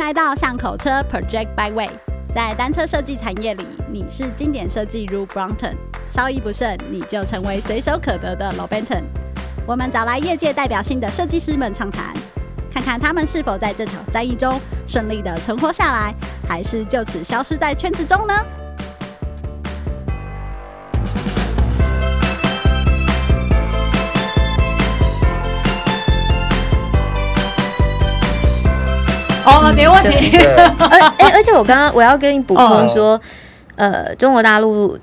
来到巷口车 Project Byway，在单车设计产业里，你是经典设计如 Brompton，稍一不慎你就成为随手可得的 Lobenton。我们找来业界代表性的设计师们畅谈，看看他们是否在这场战役中顺利的存活下来，还是就此消失在圈子中呢？哦，没问题。而哎，而且我刚刚我要跟你补充说，哦、呃，中国大陆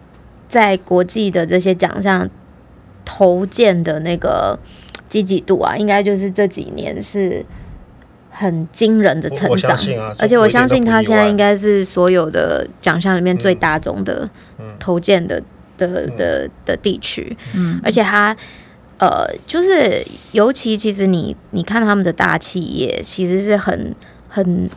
在国际的这些奖项投件的那个积极度啊，应该就是这几年是很惊人的成长。啊、而且我相信他现在应该是所有的奖项里面最大宗的投件的、嗯、的的的地区。嗯，而且他呃，就是尤其其实你你看他们的大企业，其实是很。很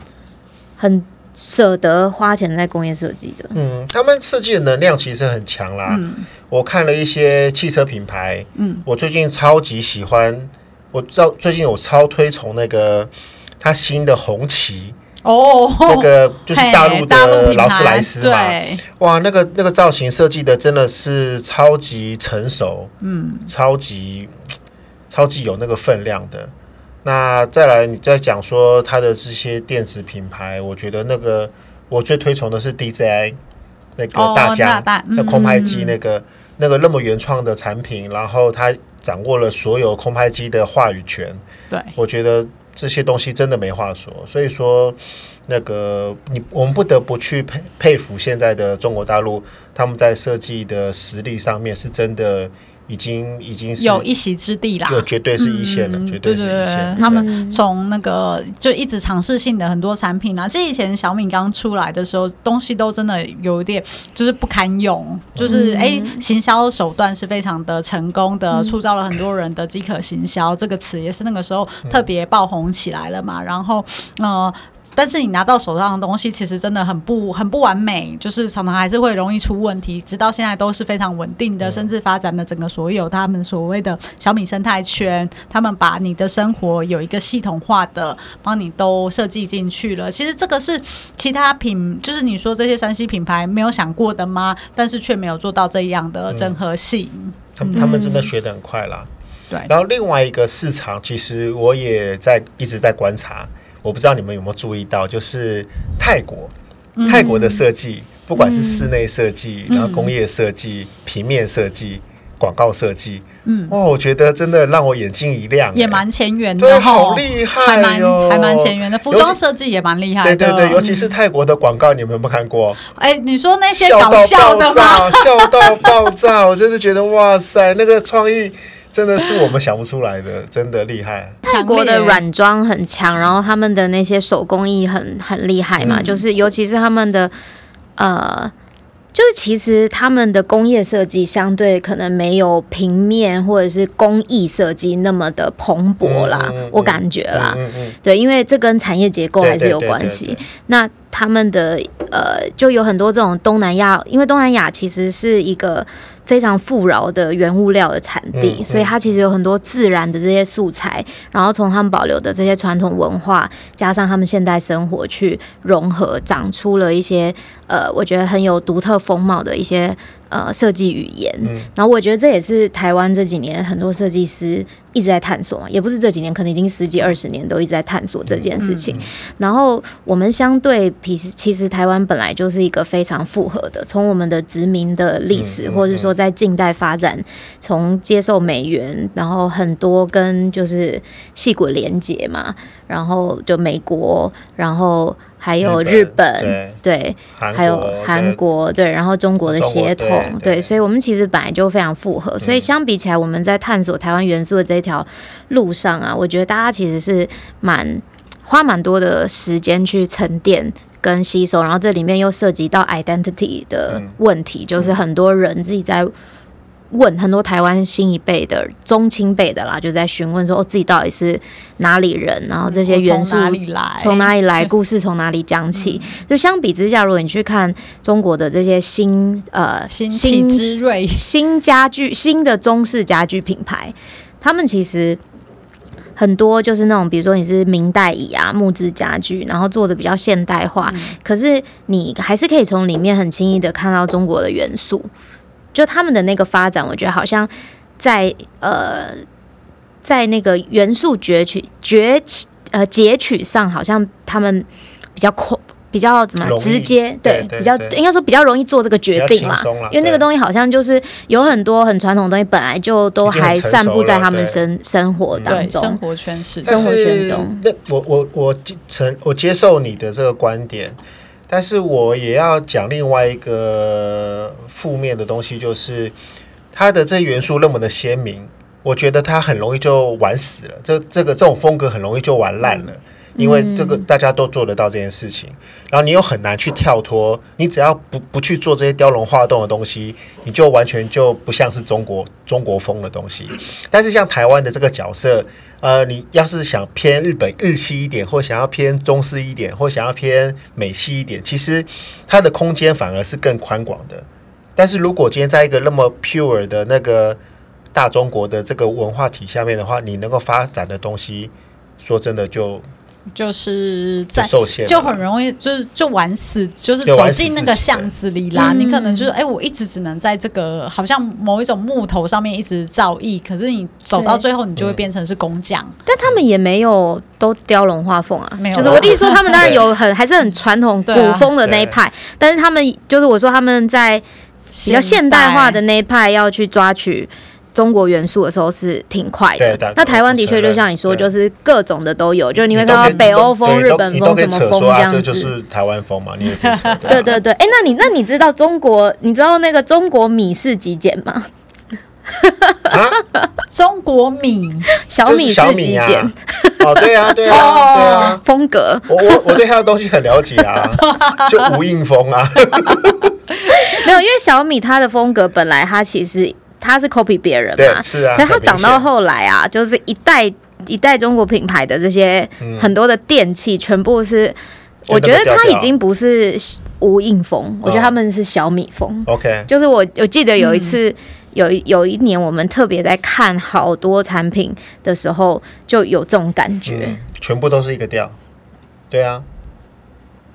很舍得花钱在工业设计的，嗯，他们设计的能量其实很强啦。嗯，我看了一些汽车品牌，嗯，我最近超级喜欢，我知道最近我超推崇那个他新的红旗。哦，那个就是大陆的劳斯莱斯嘛，对，哇，那个那个造型设计的真的是超级成熟，嗯，超级超级有那个分量的。那再来，你再讲说它的这些电子品牌，我觉得那个我最推崇的是 DJI 那个大家的空拍机，那个那个那么原创的产品，然后它掌握了所有空拍机的话语权。对，我觉得这些东西真的没话说。所以说，那个你我们不得不去佩佩服现在的中国大陆，他们在设计的实力上面是真的。已经已经是有一席之地啦，就绝对是一线了，嗯、绝对是一线。他们从那个就一直尝试性的很多产品啊，这以前小米刚出来的时候，东西都真的有一点就是不堪用，就是哎、嗯，行销手段是非常的成功的，塑造了很多人的饥渴行销、嗯、这个词也是那个时候特别爆红起来了嘛。然后，呃，但是你拿到手上的东西其实真的很不很不完美，就是常常还是会容易出问题，直到现在都是非常稳定的，甚至发展了整个所有他们所谓的小米生态圈，他们把你的生活有一个系统化的帮你都设计进去了。其实这个是其他品，就是你说这些山西品牌没有想过的吗？但是却没有做到这样的整合性。嗯、他们他们真的学得很快啦。对。然后另外一个市场，其实我也在一直在观察，我不知道你们有没有注意到，就是泰国，泰国的设计，嗯、不管是室内设计，嗯、然后工业设计、嗯、平面设计。广告设计，嗯，哇，我觉得真的让我眼睛一亮，也蛮前沿的，对，好厉害哟，还蛮前沿的。服装设计也蛮厉害的，对对对，尤其是泰国的广告，你们有没有看过？哎，你说那些搞笑的吗？笑到爆炸，我真的觉得哇塞，那个创意真的是我们想不出来的，真的厉害。泰国的软装很强，然后他们的那些手工艺很很厉害嘛，就是尤其是他们的呃。就是其实他们的工业设计相对可能没有平面或者是工艺设计那么的蓬勃啦，嗯嗯嗯、我感觉啦，嗯嗯嗯、对，因为这跟产业结构还是有关系。那他们的呃，就有很多这种东南亚，因为东南亚其实是一个。非常富饶的原物料的产地，嗯嗯、所以它其实有很多自然的这些素材，然后从他们保留的这些传统文化，加上他们现代生活去融合，长出了一些呃，我觉得很有独特风貌的一些。呃，设计语言，嗯、然后我觉得这也是台湾这几年很多设计师一直在探索嘛，也不是这几年，可能已经十几二十年都一直在探索这件事情。然后我们相对，其实其实台湾本来就是一个非常复合的，从我们的殖民的历史，或者说在近代发展，从接受美元，然后很多跟就是戏骨连接嘛，然后就美国，然后。还有日本，对，还有韩国，对，然后中国的协同，对，所以我们其实本来就非常复合，所以相比起来，我们在探索台湾元素的这条路上啊，我觉得大家其实是蛮花蛮多的时间去沉淀跟吸收，然后这里面又涉及到 identity 的问题，就是很多人自己在。问很多台湾新一辈的中青辈的啦，就在询问说：“哦，自己到底是哪里人？然后这些元素从哪里来？故事从哪里讲起？”嗯、就相比之下，如果你去看中国的这些新呃新新之瑞新家具新的中式家具品牌，他们其实。很多就是那种，比如说你是明代椅啊、木质家具，然后做的比较现代化，嗯、可是你还是可以从里面很轻易的看到中国的元素。就他们的那个发展，我觉得好像在呃，在那个元素攫取、攫取呃截取上，好像他们比较快。比较怎么直接？对，比较应该说比较容易做这个决定嘛，因为那个东西好像就是有很多很传统的东西，本来就都还散布在他们生生活当中，生活圈是生活圈中。那我我我承我接受你的这个观点，但是我也要讲另外一个负面的东西，就是它的这元素那么的鲜明，我觉得它很容易就玩死了，这这个这种风格很容易就玩烂了。因为这个大家都做得到这件事情，然后你又很难去跳脱，你只要不不去做这些雕龙画栋的东西，你就完全就不像是中国中国风的东西。但是像台湾的这个角色，呃，你要是想偏日本日系一点，或想要偏中式一点，或想要偏美系一点，其实它的空间反而是更宽广的。但是如果今天在一个那么 pure 的那个大中国的这个文化体下面的话，你能够发展的东西，说真的就。就是在就很容易就是就玩死，就是走进那个巷子里啦。你可能就是哎、欸，我一直只能在这个好像某一种木头上面一直造诣，可是你走到最后，你就会变成是工匠。但他们也没有都雕龙画凤啊，没有。就是我弟说他们当然有很还是很传统古风的那一派，但是他们就是我说他们在比较现代化的那一派要去抓取。中国元素的时候是挺快的，那台湾的确就像你说，就是各种的都有，就是你会看到北欧风、日本风什么风这样子，这就是台湾风嘛。你也 对对对，哎，那你那你知道中国？你知道那个中国米式极简吗？中国米小米式极简哦，对啊，对啊，对啊，风格。我我我对他的东西很了解啊，就无印风啊。没有，因为小米它的风格本来它其实。他是 copy 别人嘛？是啊。可是他长到后来啊，就是一代一代中国品牌的这些很多的电器，全部是，嗯、我觉得他已经不是无印风，我觉得他们是小米风。OK，就是我我记得有一次，嗯、有有一年我们特别在看好多产品的时候，就有这种感觉，嗯、全部都是一个调。对啊，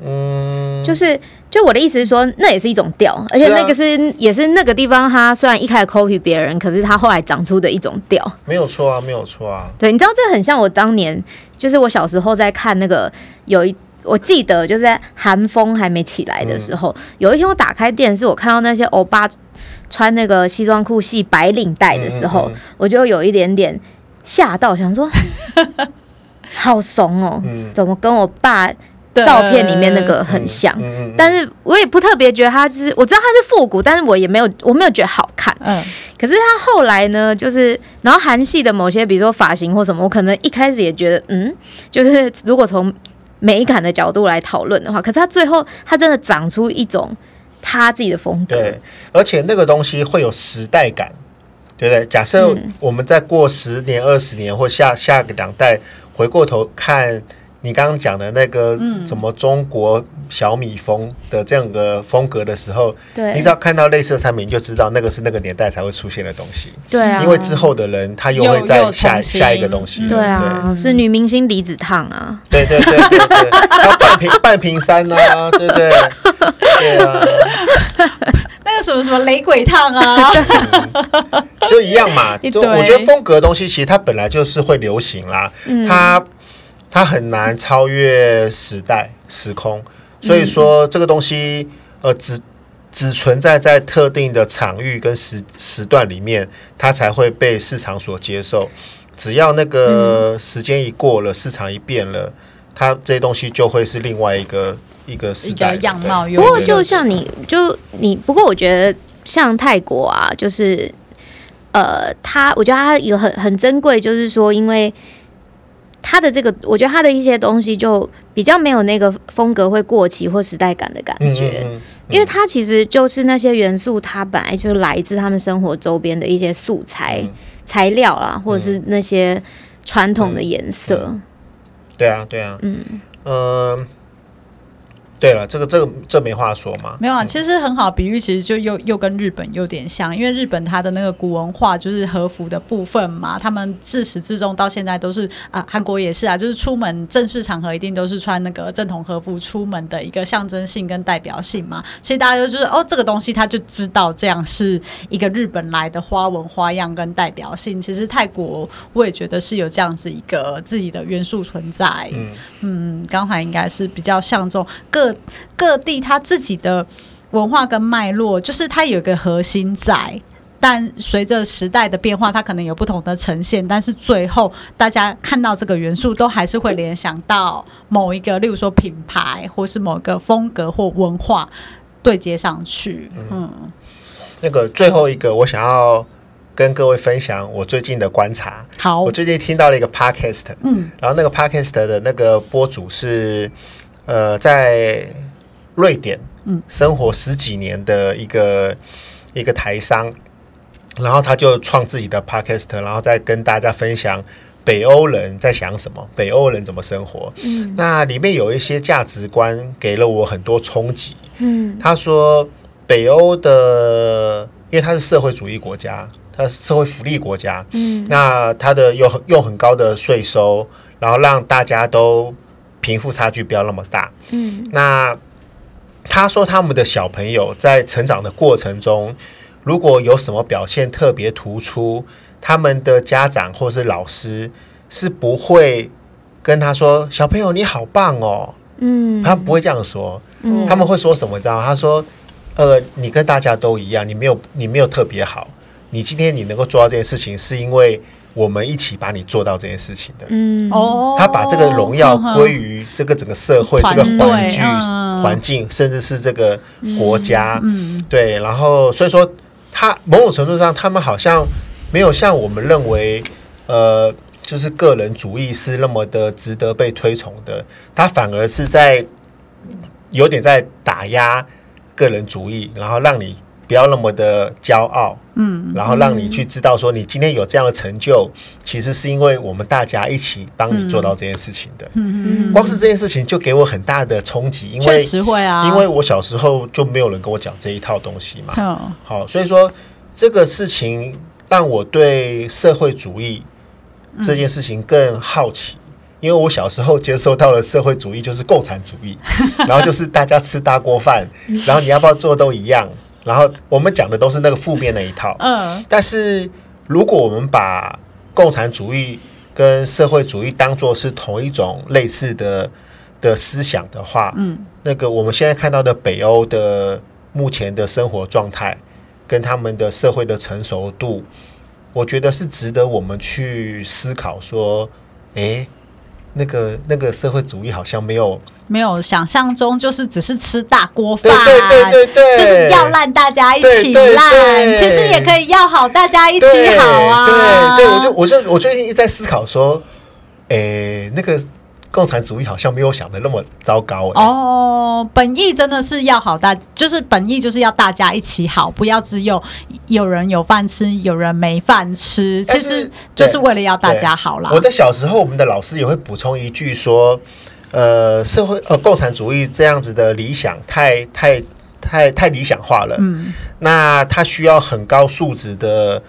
嗯，就是。就我的意思是说，那也是一种调，而且那个是，也是那个地方，它虽然一开始 copy 别人，可是它后来长出的一种调，没有错啊，没有错啊。对，你知道这很像我当年，就是我小时候在看那个有一，我记得就是在寒风还没起来的时候，嗯、有一天我打开电视，我看到那些欧巴穿那个西装裤系白领带的时候，嗯嗯嗯我就有一点点吓到，想说 好怂哦，嗯、怎么跟我爸？照片里面那个很像，但是我也不特别觉得它就是，我知道它是复古，但是我也没有，我没有觉得好看。嗯，可是它后来呢，就是然后韩系的某些，比如说发型或什么，我可能一开始也觉得，嗯，就是如果从美感的角度来讨论的话，可是它最后它真的长出一种他自己的风格。对，而且那个东西会有时代感，对不对？假设我们再过十年、二十年或下下个两代回过头看。你刚刚讲的那个什么中国小米风的这样的风格的时候，对，你只要看到类似的产品，你就知道那个是那个年代才会出现的东西。对啊，因为之后的人他又会再下下一个东西。对啊，是女明星离子烫啊。对对对对对，半瓶半瓶山啊，对不对？对啊，那个什么什么雷鬼烫啊，就一样嘛。就我觉得风格的东西其实它本来就是会流行啦，它。它很难超越时代时空，所以说这个东西呃只只存在在特定的场域跟时时段里面，它才会被市场所接受。只要那个时间一过了，市场一变了，它这些东西就会是另外一个一个时代样貌。不过就像你就你，不过我觉得像泰国啊，就是呃，它我觉得它有很很珍贵，就是说因为。他的这个，我觉得他的一些东西就比较没有那个风格会过期或时代感的感觉，嗯嗯嗯、因为它其实就是那些元素，它本来就来自他们生活周边的一些素材、嗯、材料啦，或者是那些传统的颜色、嗯。嗯嗯。对啊，对啊，嗯，呃，对了，这个这个这没话说嘛。没有啊，其实很好比喻，其实就又又跟日本有点像，因为日本它的那个古文化就是和服的部分嘛，他们自始至终到现在都是啊，韩国也是啊，就是出门正式场合一定都是穿那个正统和服出门的一个象征性跟代表性嘛。其实大家就是哦，这个东西他就知道这样是一个日本来的花纹花样跟代表性。其实泰国我也觉得是有这样子一个自己的元素存在。嗯嗯，刚才应该是比较像这种各。各地他自己的文化跟脉络，就是它有一个核心在，但随着时代的变化，它可能有不同的呈现。但是最后大家看到这个元素，都还是会联想到某一个，例如说品牌，或是某一个风格或文化对接上去。嗯，嗯，那个最后一个，我想要跟各位分享我最近的观察。好，我最近听到了一个 podcast，嗯，然后那个 podcast 的那个播主是。呃，在瑞典生活十几年的一个、嗯、一个台商，然后他就创自己的 podcast，然后再跟大家分享北欧人在想什么，北欧人怎么生活。嗯，那里面有一些价值观给了我很多冲击。嗯，他说北欧的，因为他是社会主义国家，他是社会福利国家。嗯，那他的有很用很高的税收，然后让大家都。贫富差距不要那么大。嗯，那他说他们的小朋友在成长的过程中，如果有什么表现特别突出，他们的家长或是老师是不会跟他说：“小朋友你好棒哦。”嗯，他不会这样说。嗯，他们会说什么？知道？他说：“呃，你跟大家都一样，你没有你没有特别好。你今天你能够做到这件事情，是因为。”我们一起把你做到这件事情的，嗯，哦，他把这个荣耀归于这个整个社会、这个环境、环境，甚至是这个国家，嗯，对。然后，所以说，他某种程度上，他们好像没有像我们认为，呃，就是个人主义是那么的值得被推崇的。他反而是在有点在打压个人主义，然后让你。不要那么的骄傲，嗯，然后让你去知道说，你今天有这样的成就，其实是因为我们大家一起帮你做到这件事情的。嗯嗯，光是这件事情就给我很大的冲击，因为确实会啊，因为我小时候就没有人跟我讲这一套东西嘛。好，所以说这个事情让我对社会主义这件事情更好奇，因为我小时候接受到了社会主义就是共产主义，然后就是大家吃大锅饭，然后你要不要做都一样。然后我们讲的都是那个负面那一套，嗯，但是如果我们把共产主义跟社会主义当做是同一种类似的的思想的话，嗯，那个我们现在看到的北欧的目前的生活状态跟他们的社会的成熟度，我觉得是值得我们去思考说，诶。那个那个社会主义好像没有没有想象中，就是只是吃大锅饭，对对对对对，就是要烂大家一起烂，其实也可以要好大家一起好啊。对对，我就我就我最近一直在思考说，诶，那个。共产主义好像没有想的那么糟糕哦。本意真的是要好大，就是本意就是要大家一起好，不要只有有人有饭吃，有人没饭吃。其实就是为了要大家好啦。我的小时候，我们的老师也会补充一句说：“呃，社会呃，共产主义这样子的理想太太太太理想化了。嗯，那他需要很高素质的。”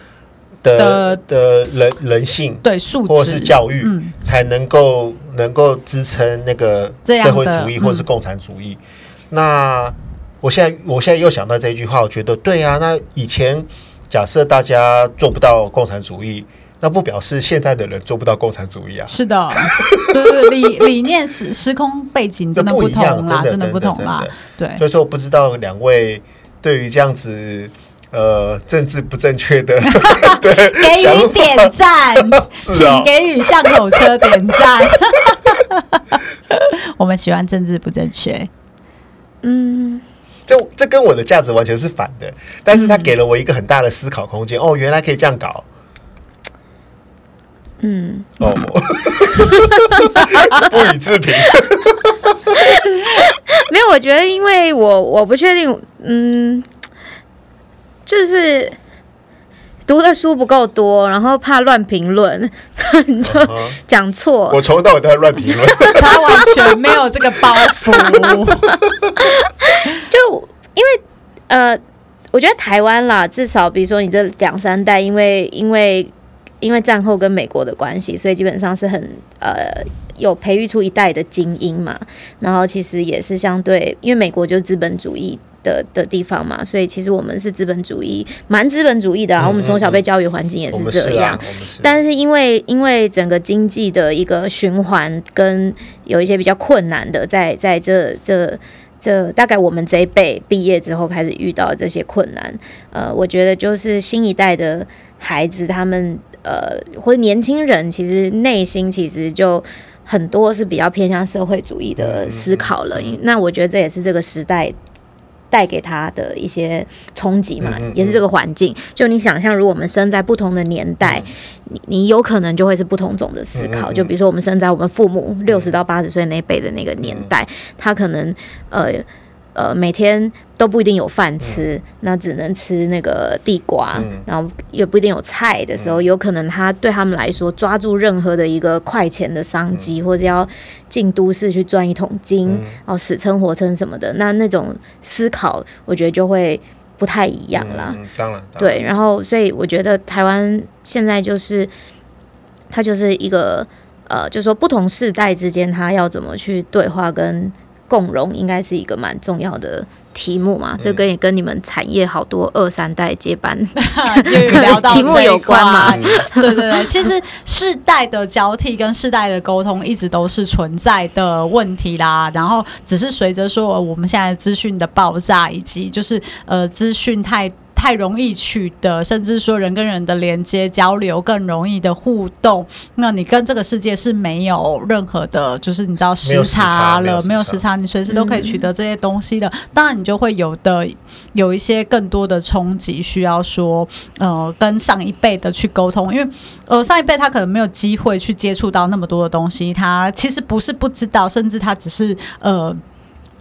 的的人人性对素质或是教育，嗯、才能够能够支撑那个社会主义或是共产主义。嗯、那我现在我现在又想到这一句话，我觉得对啊。那以前假设大家做不到共产主义，那不表示现在的人做不到共产主义啊。是的，对对，理理念时时空背景真的不同啦，真的不同啦。对，所以说我不知道两位对于这样子。呃，政治不正确的，对，给予点赞，请给予巷口车点赞。我们喜欢政治不正确。嗯，这这跟我的价值完全是反的，但是他给了我一个很大的思考空间。哦，原来可以这样搞。嗯，哦，不以置评。没有，我觉得，因为我我不确定，嗯。就是读的书不够多，然后怕乱评论。你就讲错。我从头到尾都在乱评论，他完全没有这个包袱。就因为呃，我觉得台湾啦，至少比如说你这两三代，因为因为因为战后跟美国的关系，所以基本上是很呃有培育出一代的精英嘛。然后其实也是相对，因为美国就是资本主义。的的地方嘛，所以其实我们是资本主义，蛮资本主义的啊。嗯、我们从小被教育环境也是这样，但是因为因为整个经济的一个循环跟有一些比较困难的，在在这这这大概我们这一辈毕业之后开始遇到这些困难。呃，我觉得就是新一代的孩子，他们呃或者年轻人，其实内心其实就很多是比较偏向社会主义的思考了。那我觉得这也是这个时代。带给他的一些冲击嘛，也是这个环境。就你想象，如果我们生在不同的年代，你你有可能就会是不同种的思考。就比如说，我们生在我们父母六十到八十岁那辈的那个年代，他可能呃。呃，每天都不一定有饭吃，嗯、那只能吃那个地瓜，嗯、然后也不一定有菜的时候，嗯、有可能他对他们来说，抓住任何的一个快钱的商机，嗯、或者要进都市去赚一桶金，嗯、哦，死撑活撑什么的，那那种思考，我觉得就会不太一样啦。嗯、当然，对，然后所以我觉得台湾现在就是，它就是一个呃，就是说不同世代之间，他要怎么去对话跟。共荣应该是一个蛮重要的题目嘛，嗯、这跟也跟你们产业好多二三代接班 聊到题目有关嘛？对对对，其实世代的交替跟世代的沟通一直都是存在的问题啦。然后只是随着说我们现在资讯的爆炸，以及就是呃资讯太。太容易取得，甚至说人跟人的连接交流更容易的互动，那你跟这个世界是没有任何的，就是你知道时差了，没有时差，你随时都可以取得这些东西的。当然，你就会有的有一些更多的冲击，需要说呃跟上一辈的去沟通，因为呃上一辈他可能没有机会去接触到那么多的东西，他其实不是不知道，甚至他只是呃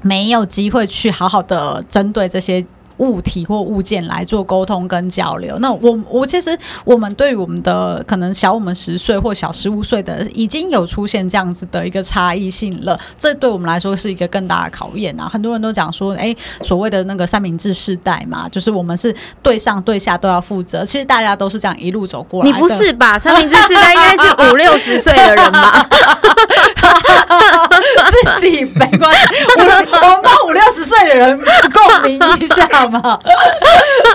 没有机会去好好的针对这些。物体或物件来做沟通跟交流。那我我其实我们对于我们的可能小我们十岁或小十五岁的已经有出现这样子的一个差异性了，这对我们来说是一个更大的考验啊！很多人都讲说，哎，所谓的那个三明治世代嘛，就是我们是对上对下都要负责。其实大家都是这样一路走过来。你不是吧？三明治世代应该是五六十岁的人吧？自己没关系，我们 帮五六十岁的人共鸣一下嘛。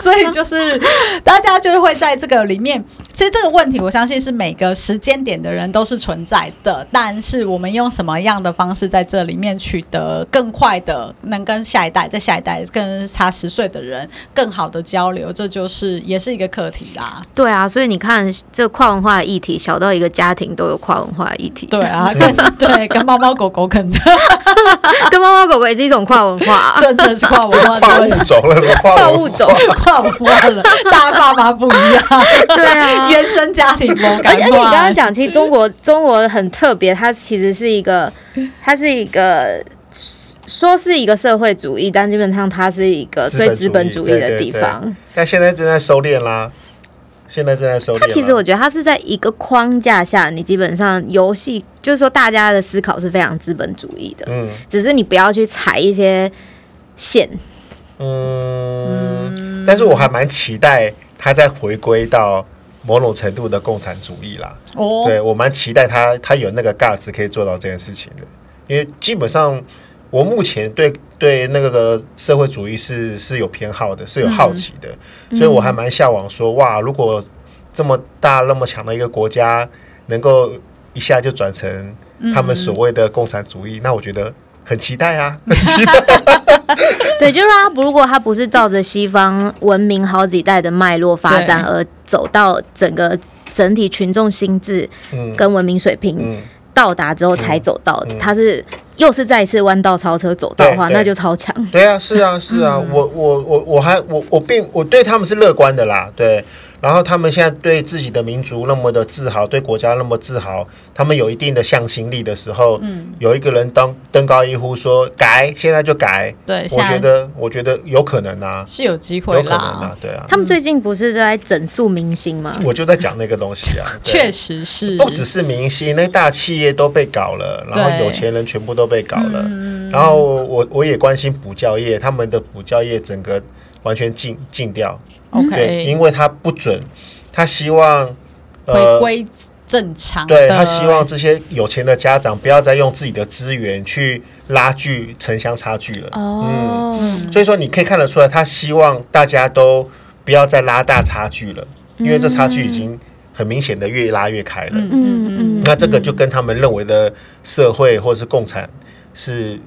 所以就是大家就会在这个里面，其实这个问题，我相信是每个时间点的人都是存在的。但是我们用什么样的方式在这里面取得更快的，能跟下一代、在下一代跟差十岁的人更好的交流，这就是也是一个课题啦。对啊，所以你看，这跨文化的议题，小到一个家庭都有跨文化的议题。对啊，跟对跟猫猫狗狗可能 跟猫猫狗狗也是一种跨文化，真的是跨文化跨物种了。跨物种，跨文化了，大家爸妈不一样，对啊，原生家庭。而且你刚刚讲，其实中国中国很特别，它其实是一个，它是一个说是一个社会主义，但基本上它是一个最资本主义的地方。但现在正在收敛啦，现在正在收敛。它其实我觉得它是在一个框架下，你基本上游戏就是说大家的思考是非常资本主义的，嗯，只是你不要去踩一些线。嗯，但是我还蛮期待它再回归到某种程度的共产主义啦。哦，对，我蛮期待他，他有那个 guts 可以做到这件事情的。因为基本上我目前对对那个社会主义是是有偏好的，是有好奇的，嗯、所以我还蛮向往说，哇，如果这么大那么强的一个国家能够一下就转成他们所谓的共产主义，嗯、那我觉得。很期待啊，很期待。对，就是他，如果他不是照着西方文明好几代的脉络发展而走到整个整体群众心智跟文明水平到达之后才走到的，他是又是再一次弯道超车走到的话，那就超强。对啊，是啊，是啊，我我我我还我我并我对他们是乐观的啦。对，然后他们现在对自己的民族那么的自豪，对国家那么自豪，他们有一定的向心力的时候，嗯，有一个人当登高一呼说改，现在就改，对，我觉得我觉得有可能啊，是有机会啦，有可能啊，对啊。他们最近不是在整肃明星吗？我就在讲那个东西啊，确实是，不只是明星，那大企业都被搞了，然后有钱人全部都被搞了，然后我我也关心补教业，他们的补教业整个完全禁禁掉。OK，对，因为他不准，他希望呃回归正常。对，他希望这些有钱的家长不要再用自己的资源去拉锯城乡差距了。哦，嗯，所以说你可以看得出来，他希望大家都不要再拉大差距了，因为这差距已经很明显的越拉越开了。嗯嗯嗯，那这个就跟他们认为的社会或是共产是。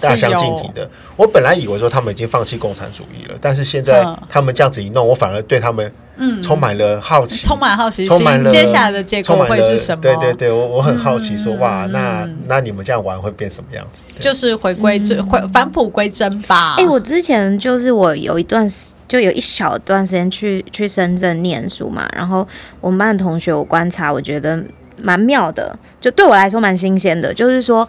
大相径庭的。我本来以为说他们已经放弃共产主义了，但是现在他们这样子一弄，我反而对他们嗯充满了好奇，充满好奇心，接下来的结果会是什么？对对对，我我很好奇，说哇，那那你们这样玩会变什么样子？就是回归最回返璞归真吧。哎，我之前就是我有一段时，就有一小段时间去去深圳念书嘛，然后我们班的同学，我观察，我觉得蛮妙的，就对我来说蛮新鲜的，就是说。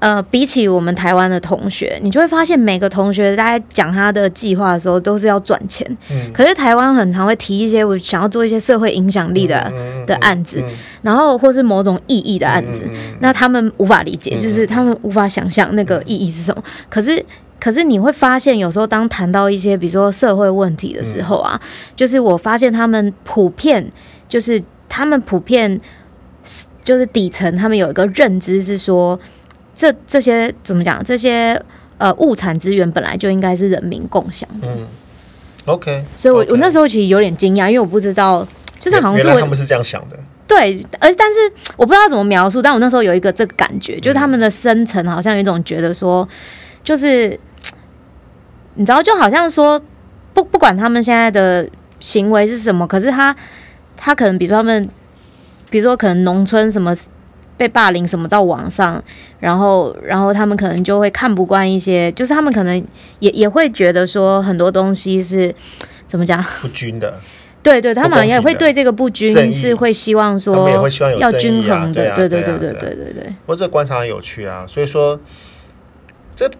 呃，比起我们台湾的同学，你就会发现每个同学大家讲他的计划的时候，都是要赚钱。嗯。可是台湾很常会提一些我想要做一些社会影响力的、嗯、的案子，嗯、然后或是某种意义的案子，嗯、那他们无法理解，就是他们无法想象那个意义是什么。嗯、可是，可是你会发现，有时候当谈到一些比如说社会问题的时候啊，嗯、就是我发现他们普遍，就是他们普遍就是底层，他们有一个认知是说。这这些怎么讲？这些呃物产资源本来就应该是人民共享的。嗯，OK。所以我.我那时候其实有点惊讶，因为我不知道，就是好像是我他们是这样想的。对，而但是我不知道怎么描述，但我那时候有一个这个感觉，就是他们的深层好像有一种觉得说，就是你知道，就好像说不不管他们现在的行为是什么，可是他他可能比如说他们，比如说可能农村什么。被霸凌什么到网上，然后然后他们可能就会看不惯一些，就是他们可能也也会觉得说很多东西是怎么讲？不均的，对对，他们也会对这个不均是会希望说要均衡的，对对对对对对对。我这观察很有趣啊，所以说这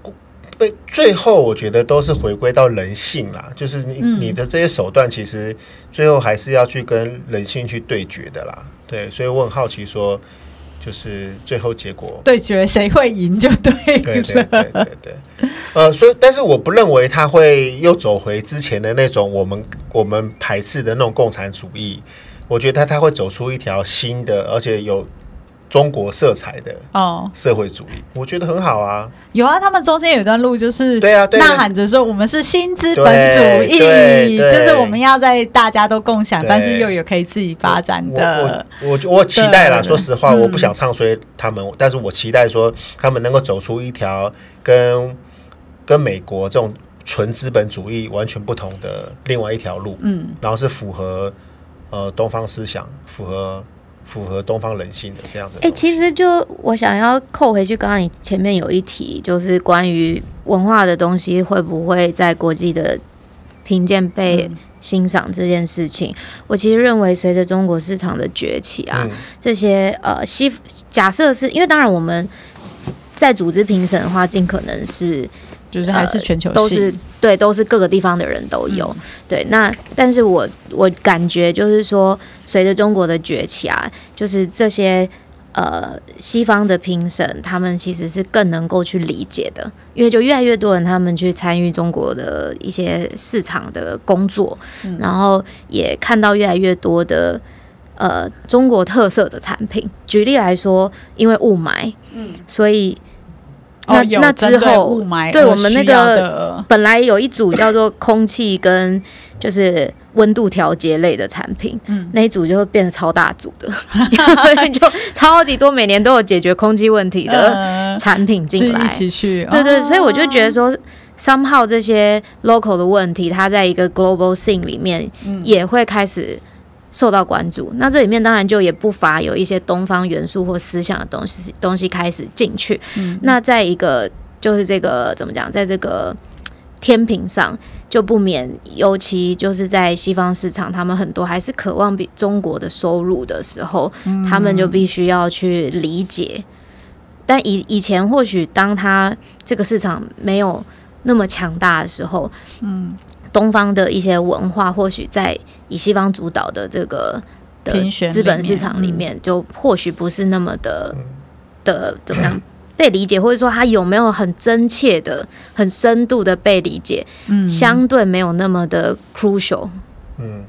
被最后我觉得都是回归到人性啦，就是你你的这些手段其实最后还是要去跟人性去对决的啦，对，所以我很好奇说。就是最后结果对决谁会赢就对了。对对对对对，呃，所以但是我不认为他会又走回之前的那种我们我们排斥的那种共产主义，我觉得他他会走出一条新的，而且有。中国色彩的哦，社会主义，我觉得很好啊。有啊，他们中间有一段路就是对啊，呐喊着说我们是新资本主义，就是我们要在大家都共享，但是又有可以自己发展的。我我我期待啦，说实话，我不想唱衰他们，但是我期待说他们能够走出一条跟跟美国这种纯资本主义完全不同的另外一条路，嗯，然后是符合呃东方思想，符合。符合东方人性的这样子。哎、欸，其实就我想要扣回去，刚刚你前面有一题，就是关于文化的东西会不会在国际的评鉴被欣赏这件事情。嗯、我其实认为，随着中国市场的崛起啊，嗯、这些呃，西假设是因为当然我们在组织评审的话，尽可能是。就是还是全球、呃、都是对，都是各个地方的人都有、嗯、对。那但是我我感觉就是说，随着中国的崛起啊，就是这些呃西方的评审，他们其实是更能够去理解的，因为就越来越多人他们去参与中国的一些市场的工作，嗯、然后也看到越来越多的呃中国特色的产品。举例来说，因为雾霾，嗯，所以。那那之后，对我们那个本来有一组叫做空气跟就是温度调节类的产品，嗯，那一组就会变得超大组的，就超级多，每年都有解决空气问题的产品进来，对对，所以我就觉得说，somehow 这些 local 的问题，它在一个 global scene 里面也会开始。受到关注，那这里面当然就也不乏有一些东方元素或思想的东西，东西开始进去。嗯、那在一个就是这个怎么讲，在这个天平上，就不免，尤其就是在西方市场，他们很多还是渴望比中国的收入的时候，嗯、他们就必须要去理解。但以以前或许当他这个市场没有那么强大的时候，嗯，东方的一些文化或许在以西方主导的这个的资本市场里面，就或许不是那么的的怎么样。被理解，或者说他有没有很真切的、很深度的被理解，嗯，相对没有那么的 crucial，嗯。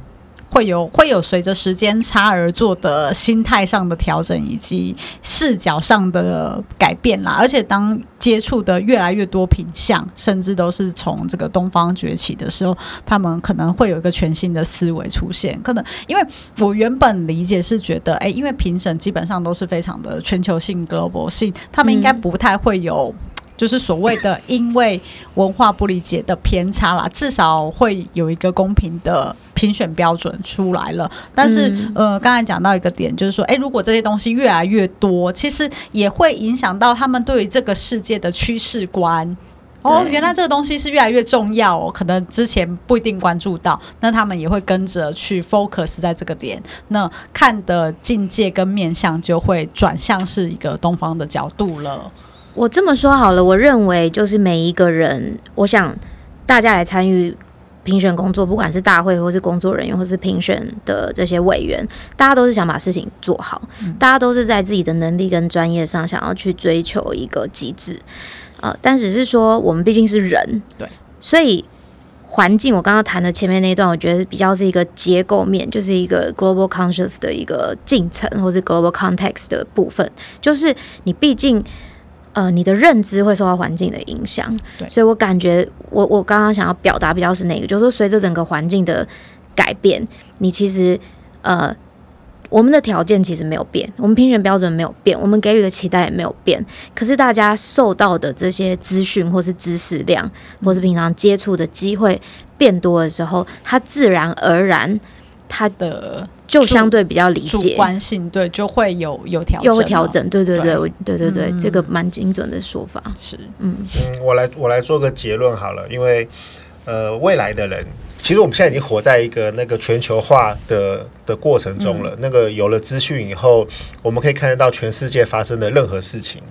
会有会有随着时间差而做的心态上的调整，以及视角上的改变啦。而且当接触的越来越多品相，甚至都是从这个东方崛起的时候，他们可能会有一个全新的思维出现。可能因为我原本理解是觉得，哎，因为评审基本上都是非常的全球性 global 性，他们应该不太会有。就是所谓的因为文化不理解的偏差啦，至少会有一个公平的评选标准出来了。但是，嗯、呃，刚才讲到一个点，就是说，诶，如果这些东西越来越多，其实也会影响到他们对于这个世界的趋势观。哦，原来这个东西是越来越重要哦，可能之前不一定关注到，那他们也会跟着去 focus 在这个点，那看的境界跟面向就会转向是一个东方的角度了。我这么说好了，我认为就是每一个人，我想大家来参与评选工作，不管是大会或是工作人员，或是评选的这些委员，大家都是想把事情做好，嗯、大家都是在自己的能力跟专业上想要去追求一个极致，呃，但只是说我们毕竟是人，对，所以环境我刚刚谈的前面那一段，我觉得比较是一个结构面，就是一个 global conscious 的一个进程，或是 global context 的部分，就是你毕竟。呃，你的认知会受到环境的影响，对，所以我感觉我我刚刚想要表达比较是哪个，就是说随着整个环境的改变，你其实呃，我们的条件其实没有变，我们评选标准没有变，我们给予的期待也没有变，可是大家受到的这些资讯或是知识量，或是平常接触的机会变多的时候，它自然而然它的。就相对比较理解，主观性对就会有有调有调整，对对对，对，对对对，嗯、这个蛮精准的说法。是，嗯。嗯，我来我来做个结论好了，因为呃，未来的人其实我们现在已经活在一个那个全球化的的过程中了，嗯、那个有了资讯以后，我们可以看得到全世界发生的任何事情，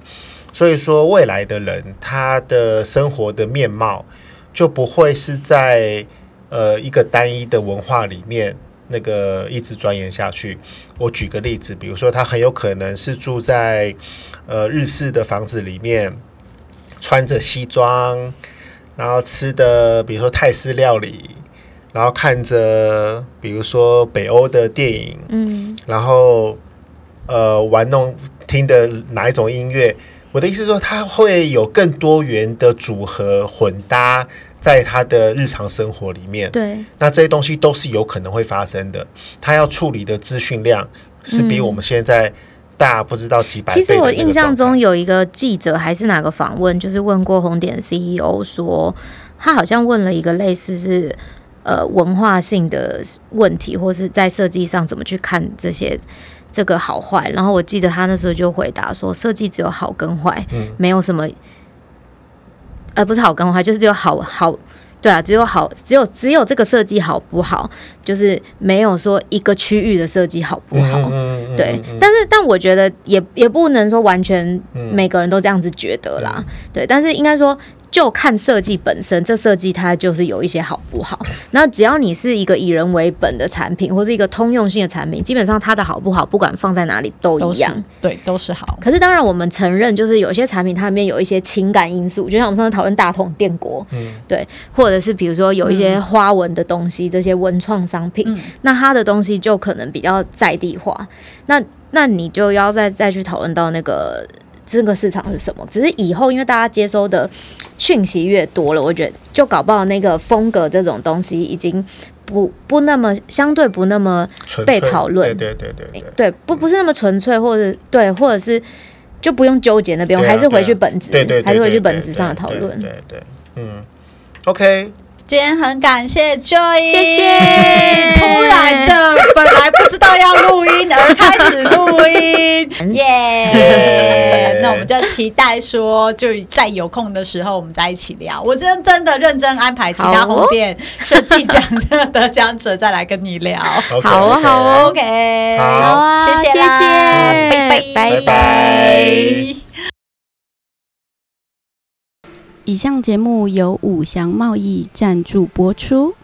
所以说未来的人他的生活的面貌就不会是在呃一个单一的文化里面。那个一直钻研下去。我举个例子，比如说他很有可能是住在呃日式的房子里面，穿着西装，然后吃的比如说泰式料理，然后看着比如说北欧的电影，嗯，然后呃玩弄听的哪一种音乐。我的意思是说，他会有更多元的组合混搭。在他的日常生活里面，对，那这些东西都是有可能会发生的。他要处理的资讯量是比我们现在大不知道几百倍。其实我印象中有一个记者还是哪个访问，就是问过红点 CEO 说，他好像问了一个类似是呃文化性的问题，或是在设计上怎么去看这些这个好坏。然后我记得他那时候就回答说，设计只有好跟坏，嗯，没有什么。呃，不是好跟坏，就是只有好好，对啊，只有好，只有只有这个设计好不好，就是没有说一个区域的设计好不好，嗯、对。嗯、但是，但我觉得也也不能说完全每个人都这样子觉得啦，嗯、对。但是应该说。就看设计本身，这设计它就是有一些好不好。那只要你是一个以人为本的产品，或是一个通用性的产品，基本上它的好不好，不管放在哪里都一样，对，都是好。可是当然，我们承认，就是有些产品它里面有一些情感因素，就像我们上次讨论大同电锅，嗯，对，或者是比如说有一些花纹的东西，嗯、这些文创商品，嗯、那它的东西就可能比较在地化。那那你就要再再去讨论到那个。这个市场是什么？只是以后因为大家接收的讯息越多了，我觉得就搞不好那个风格这种东西已经不不那么相对不那么被讨论。对对对对对，对不不是那么纯粹，或者对，或者是就不用纠结那边，我还是回去本质，还是回去本质上的讨论。对对对，嗯，OK。今天很感谢 Joy，谢谢。突然的，本来不知道要录音而开始录音，耶！那我们就期待说，就在有空的时候我们再一起聊。我真真的认真安排其他红店设计奖的得奖者再来跟你聊。好哦，好哦，OK，好啊，谢谢，谢谢，拜拜，拜拜。以上节目由五祥贸易赞助播出。